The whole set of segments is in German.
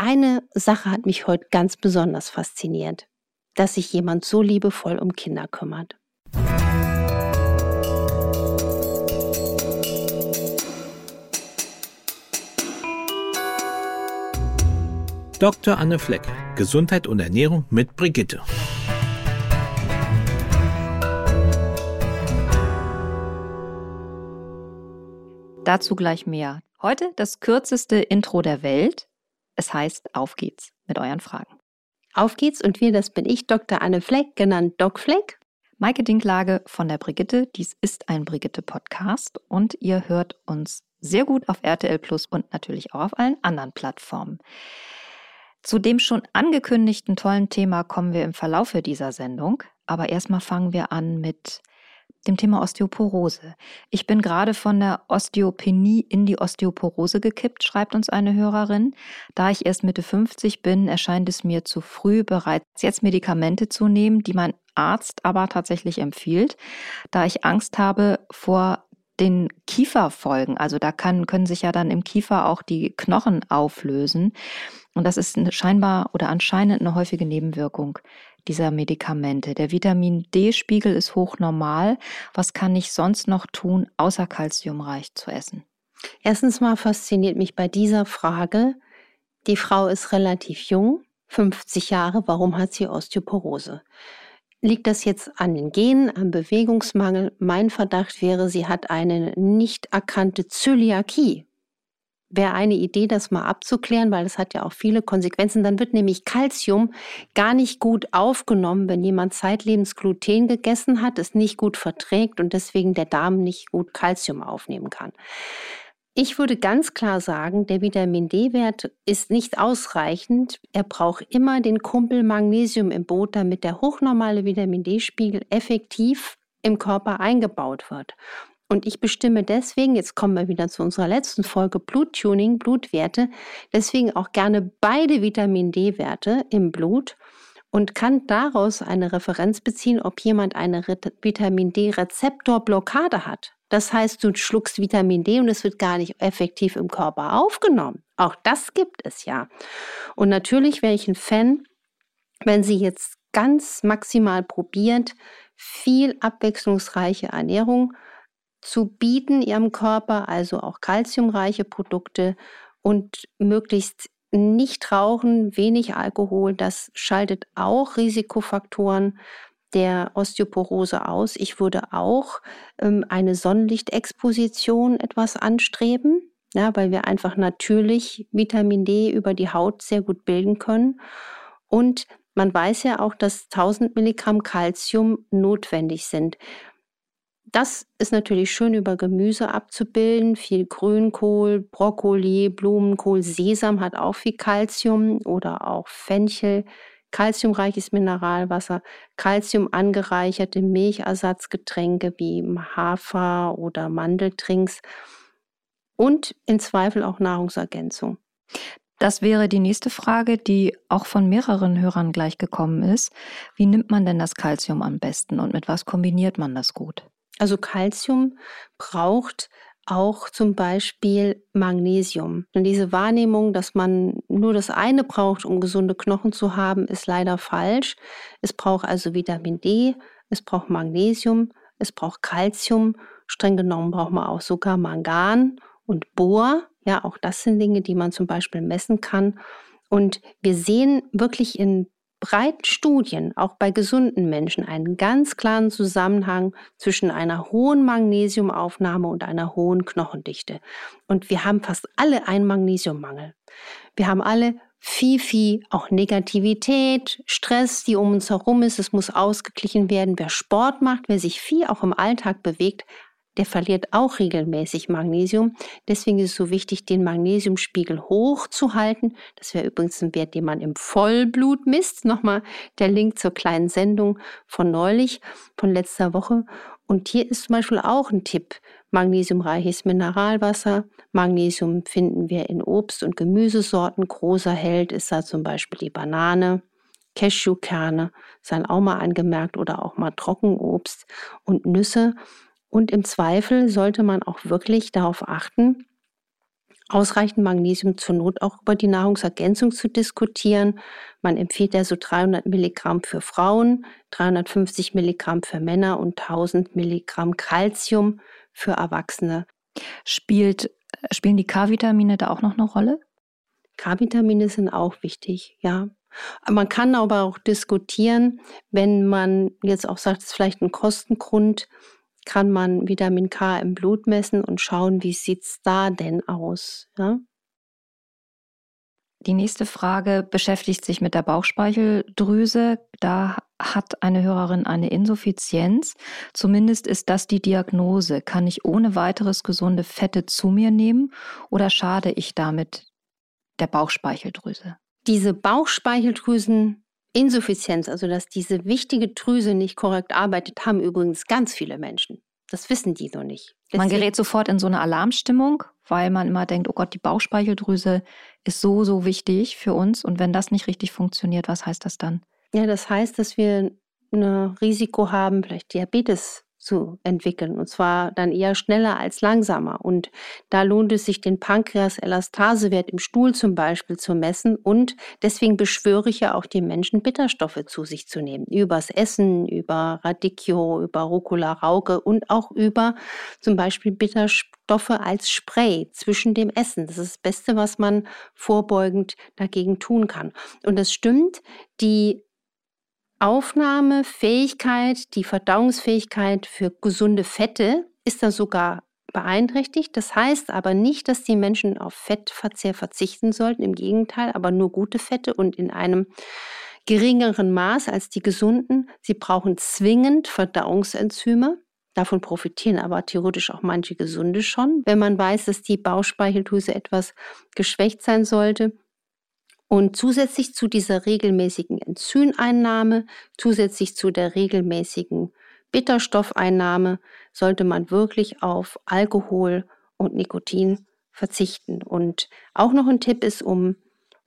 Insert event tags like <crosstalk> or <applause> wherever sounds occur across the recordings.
eine Sache hat mich heute ganz besonders fasziniert, dass sich jemand so liebevoll um Kinder kümmert. Dr. Anne Fleck, Gesundheit und Ernährung mit Brigitte. Dazu gleich mehr. Heute das kürzeste Intro der Welt. Es heißt Auf geht's mit euren Fragen. Auf geht's und wir, das bin ich, Dr. Anne Fleck, genannt Doc Fleck. Maike Dinklage von der Brigitte. Dies ist ein Brigitte-Podcast und ihr hört uns sehr gut auf RTL Plus und natürlich auch auf allen anderen Plattformen. Zu dem schon angekündigten tollen Thema kommen wir im Verlaufe dieser Sendung. Aber erstmal fangen wir an mit dem Thema Osteoporose. Ich bin gerade von der Osteopenie in die Osteoporose gekippt, schreibt uns eine Hörerin. Da ich erst Mitte 50 bin, erscheint es mir zu früh, bereits jetzt Medikamente zu nehmen, die mein Arzt aber tatsächlich empfiehlt, da ich Angst habe vor den Kieferfolgen. Also da kann, können sich ja dann im Kiefer auch die Knochen auflösen. Und das ist scheinbar oder anscheinend eine häufige Nebenwirkung dieser Medikamente. Der Vitamin D-Spiegel ist hochnormal. Was kann ich sonst noch tun, außer kalziumreich zu essen? Erstens mal fasziniert mich bei dieser Frage, die Frau ist relativ jung, 50 Jahre, warum hat sie Osteoporose? Liegt das jetzt an den Genen, am Bewegungsmangel? Mein Verdacht wäre, sie hat eine nicht erkannte Zöliakie wäre eine Idee, das mal abzuklären, weil das hat ja auch viele Konsequenzen. Dann wird nämlich Kalzium gar nicht gut aufgenommen, wenn jemand zeitlebens Gluten gegessen hat, es nicht gut verträgt und deswegen der Darm nicht gut Kalzium aufnehmen kann. Ich würde ganz klar sagen, der Vitamin D-Wert ist nicht ausreichend. Er braucht immer den Kumpel Magnesium im Boot, damit der hochnormale Vitamin D-Spiegel effektiv im Körper eingebaut wird. Und ich bestimme deswegen, jetzt kommen wir wieder zu unserer letzten Folge, Bluttuning, Blutwerte, deswegen auch gerne beide Vitamin D-Werte im Blut und kann daraus eine Referenz beziehen, ob jemand eine Vitamin D-Rezeptorblockade hat. Das heißt, du schluckst Vitamin D und es wird gar nicht effektiv im Körper aufgenommen. Auch das gibt es ja. Und natürlich wäre ich ein Fan, wenn sie jetzt ganz maximal probiert, viel abwechslungsreiche Ernährung zu bieten ihrem Körper, also auch kalziumreiche Produkte und möglichst nicht rauchen, wenig Alkohol, das schaltet auch Risikofaktoren der Osteoporose aus. Ich würde auch ähm, eine Sonnenlichtexposition etwas anstreben, ja, weil wir einfach natürlich Vitamin D über die Haut sehr gut bilden können. Und man weiß ja auch, dass 1000 Milligramm Kalzium notwendig sind. Das ist natürlich schön über Gemüse abzubilden. Viel Grünkohl, Brokkoli, Blumenkohl, Sesam hat auch viel Kalzium oder auch Fenchel, kalziumreiches Mineralwasser, Kalzium angereicherte Milchersatzgetränke wie Hafer oder Mandeltrinks und im Zweifel auch Nahrungsergänzung. Das wäre die nächste Frage, die auch von mehreren Hörern gleich gekommen ist. Wie nimmt man denn das Kalzium am besten und mit was kombiniert man das gut? Also Calcium braucht auch zum Beispiel Magnesium. Und diese Wahrnehmung, dass man nur das eine braucht, um gesunde Knochen zu haben, ist leider falsch. Es braucht also Vitamin D, es braucht Magnesium, es braucht Calcium. Streng genommen braucht man auch sogar Mangan und Bohr. Ja, auch das sind Dinge, die man zum Beispiel messen kann. Und wir sehen wirklich in breiten Studien, auch bei gesunden Menschen, einen ganz klaren Zusammenhang zwischen einer hohen Magnesiumaufnahme und einer hohen Knochendichte. Und wir haben fast alle einen Magnesiummangel. Wir haben alle viel, viel auch Negativität, Stress, die um uns herum ist. Es muss ausgeglichen werden. Wer Sport macht, wer sich viel auch im Alltag bewegt, der verliert auch regelmäßig Magnesium. Deswegen ist es so wichtig, den Magnesiumspiegel hoch zu halten. Das wäre übrigens ein Wert, den man im Vollblut misst. Nochmal der Link zur kleinen Sendung von neulich, von letzter Woche. Und hier ist zum Beispiel auch ein Tipp. Magnesiumreiches Mineralwasser. Magnesium finden wir in Obst- und Gemüsesorten. Großer Held ist da zum Beispiel die Banane. Cashewkerne, seien auch mal angemerkt, oder auch mal Trockenobst und Nüsse. Und im Zweifel sollte man auch wirklich darauf achten, ausreichend Magnesium zur Not auch über die Nahrungsergänzung zu diskutieren. Man empfiehlt ja so 300 Milligramm für Frauen, 350 Milligramm für Männer und 1000 Milligramm Calcium für Erwachsene. Spielt, spielen die K-Vitamine da auch noch eine Rolle? K-Vitamine sind auch wichtig, ja. Man kann aber auch diskutieren, wenn man jetzt auch sagt, es ist vielleicht ein Kostengrund, kann man Vitamin K im Blut messen und schauen, wie sieht es da denn aus. Ja? Die nächste Frage beschäftigt sich mit der Bauchspeicheldrüse. Da hat eine Hörerin eine Insuffizienz. Zumindest ist das die Diagnose. Kann ich ohne weiteres gesunde Fette zu mir nehmen oder schade ich damit der Bauchspeicheldrüse? Diese Bauchspeicheldrüsen Insuffizienz, also dass diese wichtige Drüse nicht korrekt arbeitet, haben übrigens ganz viele Menschen. Das wissen die noch nicht. Deswegen, man gerät sofort in so eine Alarmstimmung, weil man immer denkt, oh Gott, die Bauchspeicheldrüse ist so, so wichtig für uns. Und wenn das nicht richtig funktioniert, was heißt das dann? Ja, das heißt, dass wir ein Risiko haben, vielleicht Diabetes zu entwickeln. Und zwar dann eher schneller als langsamer. Und da lohnt es sich, den Pankreas-Elastasewert im Stuhl zum Beispiel zu messen. Und deswegen beschwöre ich ja auch die Menschen, Bitterstoffe zu sich zu nehmen. Übers Essen, über Radicchio, über Rucola, Rauke und auch über zum Beispiel Bitterstoffe als Spray zwischen dem Essen. Das ist das Beste, was man vorbeugend dagegen tun kann. Und es stimmt, die Aufnahmefähigkeit, die Verdauungsfähigkeit für gesunde Fette ist da sogar beeinträchtigt. Das heißt aber nicht, dass die Menschen auf Fettverzehr verzichten sollten. Im Gegenteil, aber nur gute Fette und in einem geringeren Maß als die gesunden. Sie brauchen zwingend Verdauungsenzyme. Davon profitieren aber theoretisch auch manche Gesunde schon. Wenn man weiß, dass die Bauchspeicheldrüse etwas geschwächt sein sollte, und zusätzlich zu dieser regelmäßigen Enzymeinnahme, zusätzlich zu der regelmäßigen Bitterstoffeinnahme, sollte man wirklich auf Alkohol und Nikotin verzichten. Und auch noch ein Tipp ist, um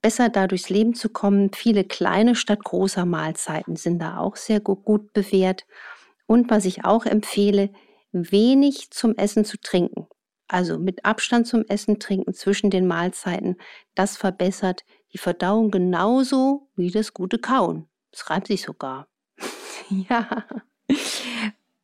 besser da durchs Leben zu kommen, viele kleine statt großer Mahlzeiten sind da auch sehr gut bewährt. Und was ich auch empfehle, wenig zum Essen zu trinken. Also mit Abstand zum Essen trinken zwischen den Mahlzeiten, das verbessert die Verdauung genauso wie das gute Kauen. Es reimt sich sogar. <laughs> ja.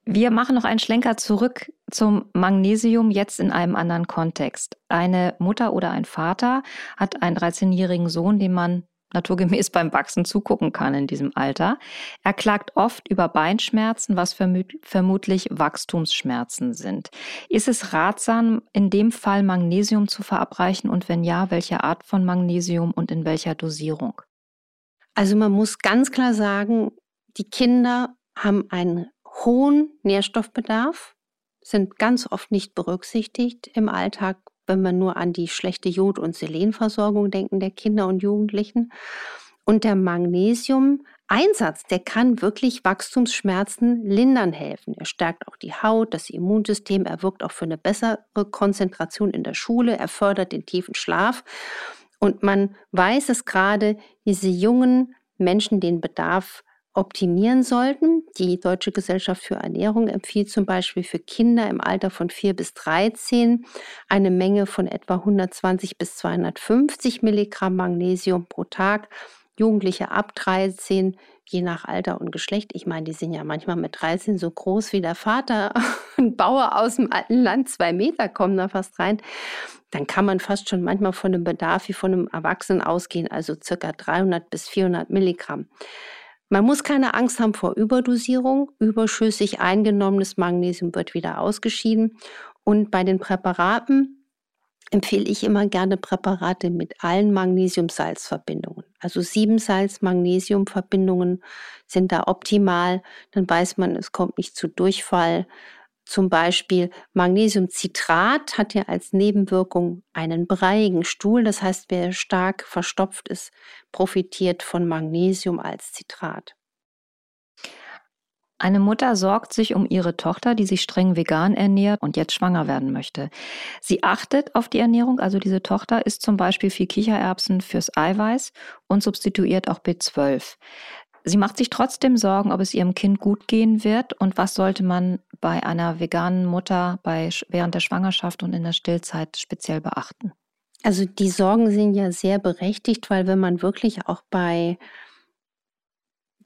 Wir machen noch einen Schlenker zurück zum Magnesium, jetzt in einem anderen Kontext. Eine Mutter oder ein Vater hat einen 13-jährigen Sohn, dem man naturgemäß beim Wachsen zugucken kann in diesem Alter. Er klagt oft über Beinschmerzen, was vermutlich Wachstumsschmerzen sind. Ist es ratsam, in dem Fall Magnesium zu verabreichen und wenn ja, welche Art von Magnesium und in welcher Dosierung? Also man muss ganz klar sagen, die Kinder haben einen hohen Nährstoffbedarf, sind ganz oft nicht berücksichtigt im Alltag wenn wir nur an die schlechte Jod- und Selenversorgung denken der Kinder und Jugendlichen. Und der Magnesium-Einsatz, der kann wirklich Wachstumsschmerzen lindern helfen. Er stärkt auch die Haut, das Immunsystem, er wirkt auch für eine bessere Konzentration in der Schule, er fördert den tiefen Schlaf. Und man weiß es gerade, diese jungen Menschen den Bedarf optimieren sollten. Die Deutsche Gesellschaft für Ernährung empfiehlt zum Beispiel für Kinder im Alter von 4 bis 13 eine Menge von etwa 120 bis 250 Milligramm Magnesium pro Tag. Jugendliche ab 13, je nach Alter und Geschlecht. Ich meine, die sind ja manchmal mit 13 so groß wie der Vater. <laughs> Ein Bauer aus dem alten Land, zwei Meter kommen da fast rein. Dann kann man fast schon manchmal von einem Bedarf wie von einem Erwachsenen ausgehen, also circa 300 bis 400 Milligramm. Man muss keine Angst haben vor Überdosierung. Überschüssig eingenommenes Magnesium wird wieder ausgeschieden. Und bei den Präparaten empfehle ich immer gerne Präparate mit allen Magnesium-Salz-Verbindungen. Also sieben Salz-Magnesium-Verbindungen sind da optimal. Dann weiß man, es kommt nicht zu Durchfall. Zum Beispiel Magnesiumcitrat hat ja als Nebenwirkung einen breiigen Stuhl. Das heißt, wer stark verstopft ist, profitiert von Magnesium als Zitrat. Eine Mutter sorgt sich um ihre Tochter, die sich streng vegan ernährt und jetzt schwanger werden möchte. Sie achtet auf die Ernährung, also diese Tochter isst zum Beispiel viel Kichererbsen fürs Eiweiß und substituiert auch B12. Sie macht sich trotzdem Sorgen, ob es ihrem Kind gut gehen wird und was sollte man bei einer veganen Mutter bei, während der Schwangerschaft und in der Stillzeit speziell beachten. Also die Sorgen sind ja sehr berechtigt, weil wenn man wirklich auch bei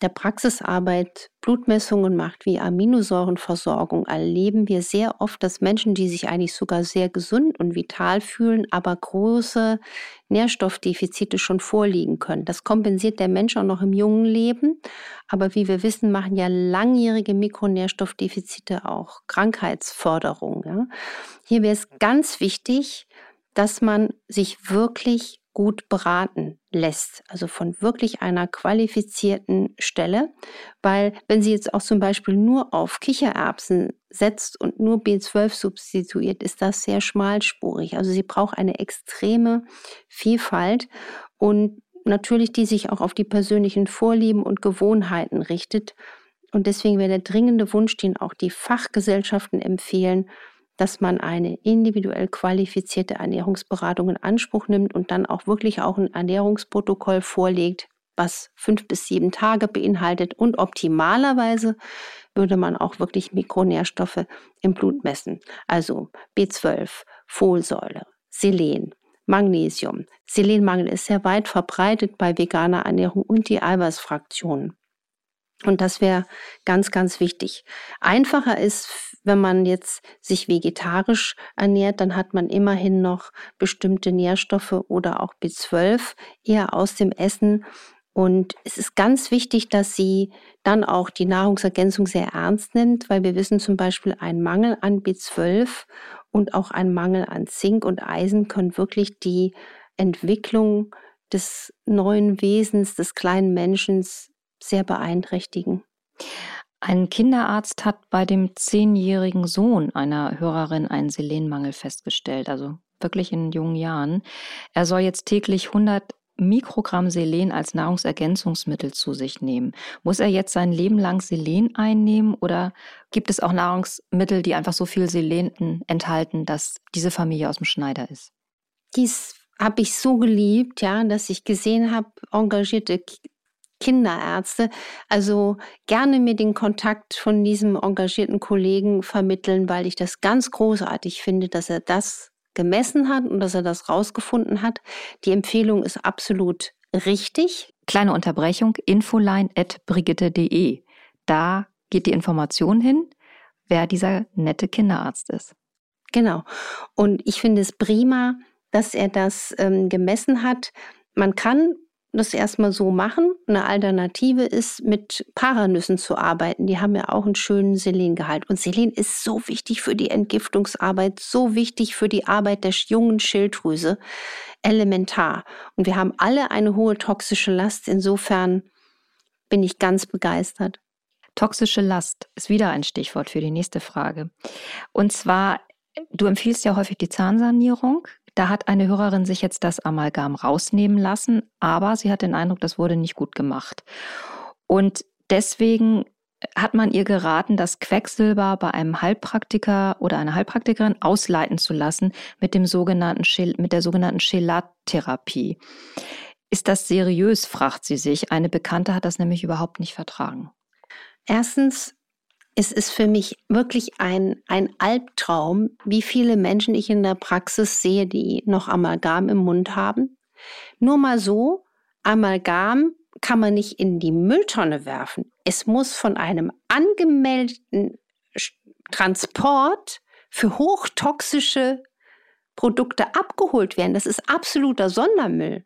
der Praxisarbeit Blutmessungen macht, wie Aminosäurenversorgung, erleben wir sehr oft, dass Menschen, die sich eigentlich sogar sehr gesund und vital fühlen, aber große Nährstoffdefizite schon vorliegen können. Das kompensiert der Mensch auch noch im jungen Leben. Aber wie wir wissen, machen ja langjährige Mikronährstoffdefizite auch Krankheitsförderung. Ja. Hier wäre es ganz wichtig, dass man sich wirklich gut beraten lässt, also von wirklich einer qualifizierten Stelle, weil wenn sie jetzt auch zum Beispiel nur auf Kichererbsen setzt und nur B12 substituiert, ist das sehr schmalspurig. Also sie braucht eine extreme Vielfalt und natürlich die sich auch auf die persönlichen Vorlieben und Gewohnheiten richtet. Und deswegen wäre der dringende Wunsch, den auch die Fachgesellschaften empfehlen, dass man eine individuell qualifizierte Ernährungsberatung in Anspruch nimmt und dann auch wirklich auch ein Ernährungsprotokoll vorlegt, was fünf bis sieben Tage beinhaltet. Und optimalerweise würde man auch wirklich Mikronährstoffe im Blut messen. Also B12, Folsäure, Selen, Magnesium. Selenmangel ist sehr weit verbreitet bei veganer Ernährung und die Eiweißfraktionen. Und das wäre ganz, ganz wichtig. Einfacher ist, wenn man jetzt sich vegetarisch ernährt, dann hat man immerhin noch bestimmte Nährstoffe oder auch B12 eher aus dem Essen. Und es ist ganz wichtig, dass sie dann auch die Nahrungsergänzung sehr ernst nimmt, weil wir wissen zum Beispiel, ein Mangel an B12 und auch ein Mangel an Zink und Eisen können wirklich die Entwicklung des neuen Wesens, des kleinen Menschen sehr beeinträchtigen. Ein Kinderarzt hat bei dem zehnjährigen Sohn einer Hörerin einen Selenmangel festgestellt, also wirklich in jungen Jahren. Er soll jetzt täglich 100 Mikrogramm Selen als Nahrungsergänzungsmittel zu sich nehmen. Muss er jetzt sein Leben lang Selen einnehmen oder gibt es auch Nahrungsmittel, die einfach so viel Selen enthalten, dass diese Familie aus dem Schneider ist? Dies habe ich so geliebt, ja, dass ich gesehen habe, engagierte Kinderärzte. Also gerne mir den Kontakt von diesem engagierten Kollegen vermitteln, weil ich das ganz großartig finde, dass er das gemessen hat und dass er das rausgefunden hat. Die Empfehlung ist absolut richtig. Kleine Unterbrechung, infoline.brigitte.de. Da geht die Information hin, wer dieser nette Kinderarzt ist. Genau. Und ich finde es prima, dass er das ähm, gemessen hat. Man kann das erstmal so machen. Eine Alternative ist, mit Paranüssen zu arbeiten. Die haben ja auch einen schönen Selengehalt. Und Selen ist so wichtig für die Entgiftungsarbeit, so wichtig für die Arbeit der jungen Schilddrüse. Elementar. Und wir haben alle eine hohe toxische Last. Insofern bin ich ganz begeistert. Toxische Last ist wieder ein Stichwort für die nächste Frage. Und zwar, du empfiehlst ja häufig die Zahnsanierung. Da hat eine Hörerin sich jetzt das Amalgam rausnehmen lassen, aber sie hat den Eindruck, das wurde nicht gut gemacht. Und deswegen hat man ihr geraten, das Quecksilber bei einem Heilpraktiker oder einer Heilpraktikerin ausleiten zu lassen mit dem sogenannten mit der sogenannten Chelattherapie. Ist das seriös, fragt sie sich. Eine Bekannte hat das nämlich überhaupt nicht vertragen. Erstens es ist für mich wirklich ein, ein Albtraum, wie viele Menschen ich in der Praxis sehe, die noch Amalgam im Mund haben. Nur mal so, Amalgam kann man nicht in die Mülltonne werfen. Es muss von einem angemeldeten Transport für hochtoxische Produkte abgeholt werden. Das ist absoluter Sondermüll.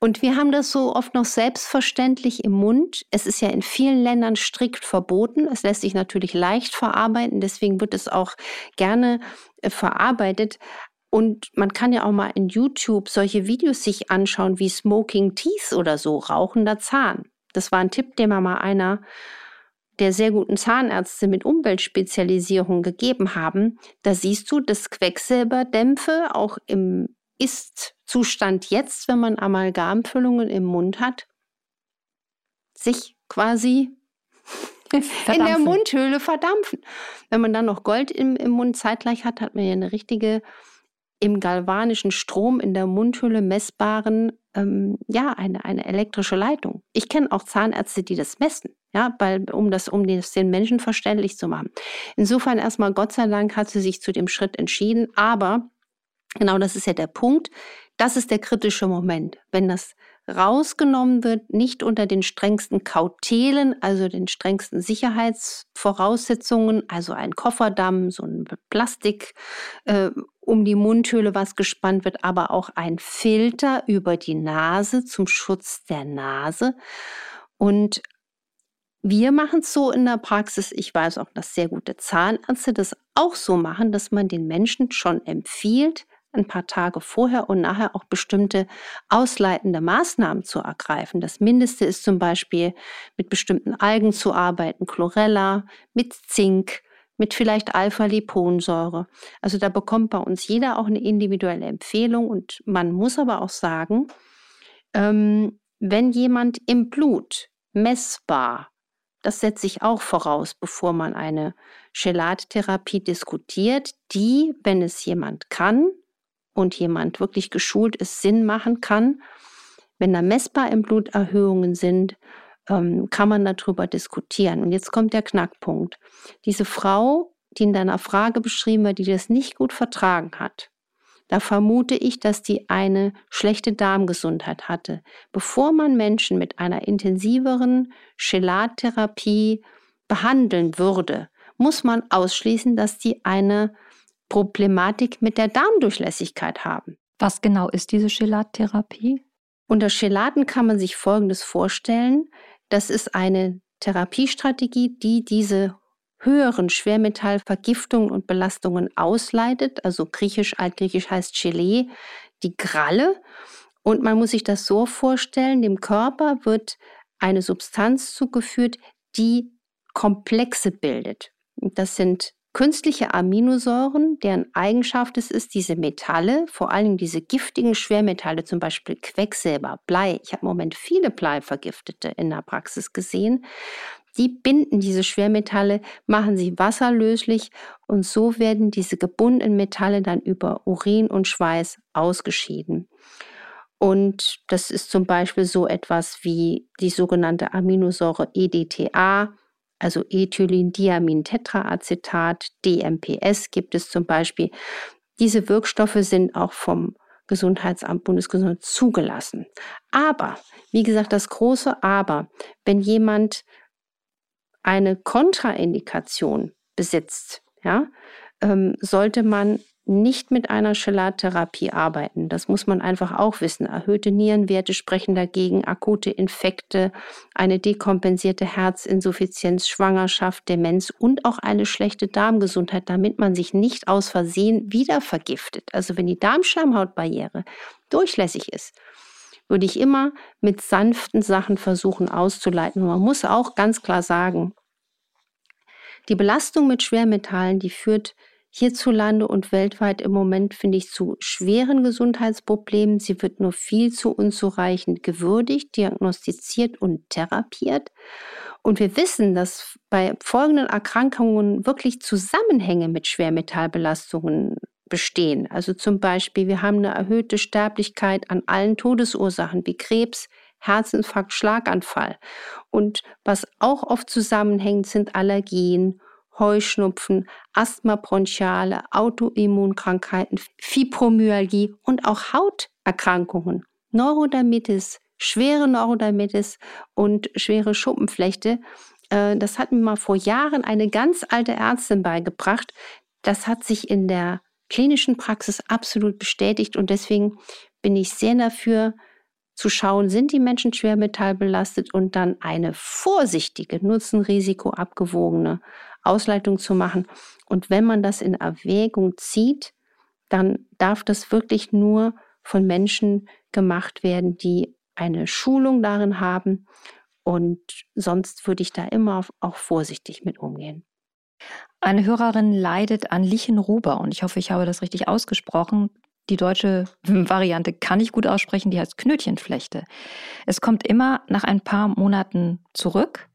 Und wir haben das so oft noch selbstverständlich im Mund. Es ist ja in vielen Ländern strikt verboten. Es lässt sich natürlich leicht verarbeiten, deswegen wird es auch gerne äh, verarbeitet. Und man kann ja auch mal in YouTube solche Videos sich anschauen wie Smoking Teeth oder so, rauchender Zahn. Das war ein Tipp, den mir mal einer der sehr guten Zahnärzte mit Umweltspezialisierung gegeben haben. Da siehst du, dass Quecksilberdämpfe auch im ist-Zustand jetzt, wenn man Amalgamfüllungen im Mund hat, sich quasi Verdampfen. <laughs> in der Mundhöhle verdampfen. Wenn man dann noch Gold im, im Mund zeitgleich hat, hat man ja eine richtige im galvanischen Strom in der Mundhöhle messbaren, ähm, ja, eine, eine elektrische Leitung. Ich kenne auch Zahnärzte, die das messen, ja, weil, um das, um das den Menschen verständlich zu machen. Insofern erstmal Gott sei Dank hat sie sich zu dem Schritt entschieden, aber Genau, das ist ja der Punkt. Das ist der kritische Moment, wenn das rausgenommen wird, nicht unter den strengsten Kautelen, also den strengsten Sicherheitsvoraussetzungen, also ein Kofferdamm, so ein Plastik äh, um die Mundhöhle, was gespannt wird, aber auch ein Filter über die Nase zum Schutz der Nase. Und wir machen es so in der Praxis. Ich weiß auch, dass sehr gute Zahnärzte das auch so machen, dass man den Menschen schon empfiehlt, ein paar Tage vorher und nachher auch bestimmte ausleitende Maßnahmen zu ergreifen. Das Mindeste ist zum Beispiel mit bestimmten Algen zu arbeiten, Chlorella, mit Zink, mit vielleicht Alpha-Liponsäure. Also da bekommt bei uns jeder auch eine individuelle Empfehlung und man muss aber auch sagen, ähm, wenn jemand im Blut messbar, das setze ich auch voraus, bevor man eine Chelattherapie diskutiert, die, wenn es jemand kann, und jemand wirklich geschult ist, Sinn machen kann. Wenn da messbar im Blut Erhöhungen sind, ähm, kann man darüber diskutieren. Und jetzt kommt der Knackpunkt. Diese Frau, die in deiner Frage beschrieben wird, die das nicht gut vertragen hat, da vermute ich, dass die eine schlechte Darmgesundheit hatte. Bevor man Menschen mit einer intensiveren Chelattherapie behandeln würde, muss man ausschließen, dass die eine Problematik mit der Darmdurchlässigkeit haben. Was genau ist diese Chelattherapie? Unter Chelaten kann man sich Folgendes vorstellen. Das ist eine Therapiestrategie, die diese höheren Schwermetallvergiftungen und Belastungen ausleitet. Also griechisch, altgriechisch heißt Gelee, die Gralle. Und man muss sich das so vorstellen, dem Körper wird eine Substanz zugeführt, die Komplexe bildet. Das sind Künstliche Aminosäuren, deren Eigenschaft es ist, diese Metalle, vor allem diese giftigen Schwermetalle, zum Beispiel Quecksilber, Blei, ich habe im Moment viele Bleivergiftete in der Praxis gesehen, die binden diese Schwermetalle, machen sie wasserlöslich und so werden diese gebundenen Metalle dann über Urin und Schweiß ausgeschieden. Und das ist zum Beispiel so etwas wie die sogenannte Aminosäure EDTA, also Ethylendiamin-Tetraacetat, DMPS gibt es zum Beispiel. Diese Wirkstoffe sind auch vom Gesundheitsamt Bundesgesundheit zugelassen. Aber, wie gesagt, das große Aber, wenn jemand eine Kontraindikation besitzt, ja, ähm, sollte man nicht mit einer Chelattherapie arbeiten. Das muss man einfach auch wissen. Erhöhte Nierenwerte sprechen dagegen, akute Infekte, eine dekompensierte Herzinsuffizienz, Schwangerschaft, Demenz und auch eine schlechte Darmgesundheit, damit man sich nicht aus Versehen wieder vergiftet. Also wenn die Darmschleimhautbarriere durchlässig ist, würde ich immer mit sanften Sachen versuchen auszuleiten. Und man muss auch ganz klar sagen, die Belastung mit Schwermetallen, die führt hierzulande und weltweit im Moment, finde ich, zu schweren Gesundheitsproblemen. Sie wird nur viel zu unzureichend gewürdigt, diagnostiziert und therapiert. Und wir wissen, dass bei folgenden Erkrankungen wirklich Zusammenhänge mit Schwermetallbelastungen bestehen. Also zum Beispiel, wir haben eine erhöhte Sterblichkeit an allen Todesursachen wie Krebs, Herzinfarkt, Schlaganfall. Und was auch oft zusammenhängt, sind Allergien Heuschnupfen, Asthma bronchiale, Autoimmunkrankheiten, Fibromyalgie und auch Hauterkrankungen, Neurodermitis, schwere Neurodermitis und schwere Schuppenflechte. Äh, das hat mir mal vor Jahren eine ganz alte Ärztin beigebracht. Das hat sich in der klinischen Praxis absolut bestätigt und deswegen bin ich sehr dafür, zu schauen, sind die Menschen schwermetallbelastet und dann eine vorsichtige, Nutzen-Risiko abgewogene Ausleitung zu machen. Und wenn man das in Erwägung zieht, dann darf das wirklich nur von Menschen gemacht werden, die eine Schulung darin haben. Und sonst würde ich da immer auch vorsichtig mit umgehen. Eine Hörerin leidet an Lichenruber und ich hoffe, ich habe das richtig ausgesprochen. Die deutsche <laughs> Variante kann ich gut aussprechen, die heißt Knötchenflechte. Es kommt immer nach ein paar Monaten zurück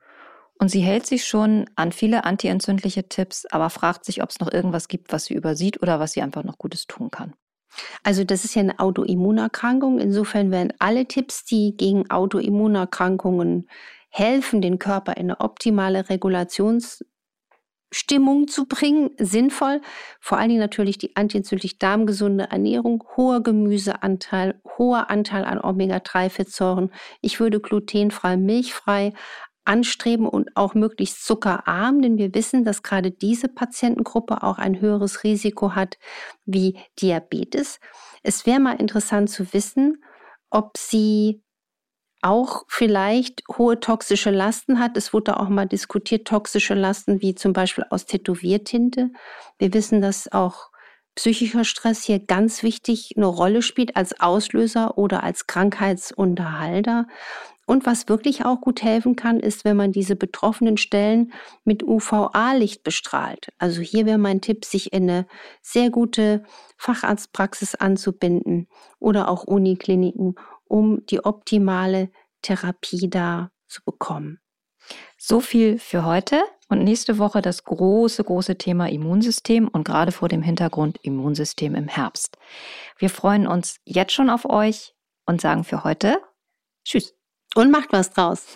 und sie hält sich schon an viele antientzündliche Tipps, aber fragt sich, ob es noch irgendwas gibt, was sie übersieht oder was sie einfach noch Gutes tun kann. Also das ist ja eine Autoimmunerkrankung. Insofern werden alle Tipps, die gegen Autoimmunerkrankungen helfen, den Körper in eine optimale Regulations Stimmung zu bringen, sinnvoll. Vor allen Dingen natürlich die antientzündlich darmgesunde Ernährung, hoher Gemüseanteil, hoher Anteil an Omega-3-Fettsäuren. Ich würde glutenfrei, milchfrei anstreben und auch möglichst zuckerarm, denn wir wissen, dass gerade diese Patientengruppe auch ein höheres Risiko hat wie Diabetes. Es wäre mal interessant zu wissen, ob sie auch vielleicht hohe toxische Lasten hat. Es wurde auch mal diskutiert, toxische Lasten wie zum Beispiel aus Tätowiertinte. Wir wissen, dass auch psychischer Stress hier ganz wichtig eine Rolle spielt als Auslöser oder als Krankheitsunterhalter. Und was wirklich auch gut helfen kann, ist, wenn man diese betroffenen Stellen mit UVA-Licht bestrahlt. Also hier wäre mein Tipp, sich in eine sehr gute Facharztpraxis anzubinden oder auch Unikliniken, um die optimale Therapie da zu bekommen. So viel für heute und nächste Woche das große, große Thema Immunsystem und gerade vor dem Hintergrund Immunsystem im Herbst. Wir freuen uns jetzt schon auf euch und sagen für heute Tschüss. Und macht was draus. <laughs>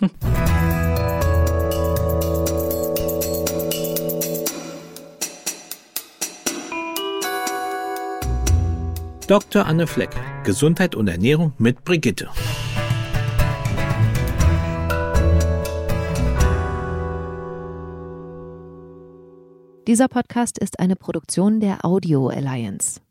Dr. Anne Fleck, Gesundheit und Ernährung mit Brigitte. Dieser Podcast ist eine Produktion der Audio Alliance.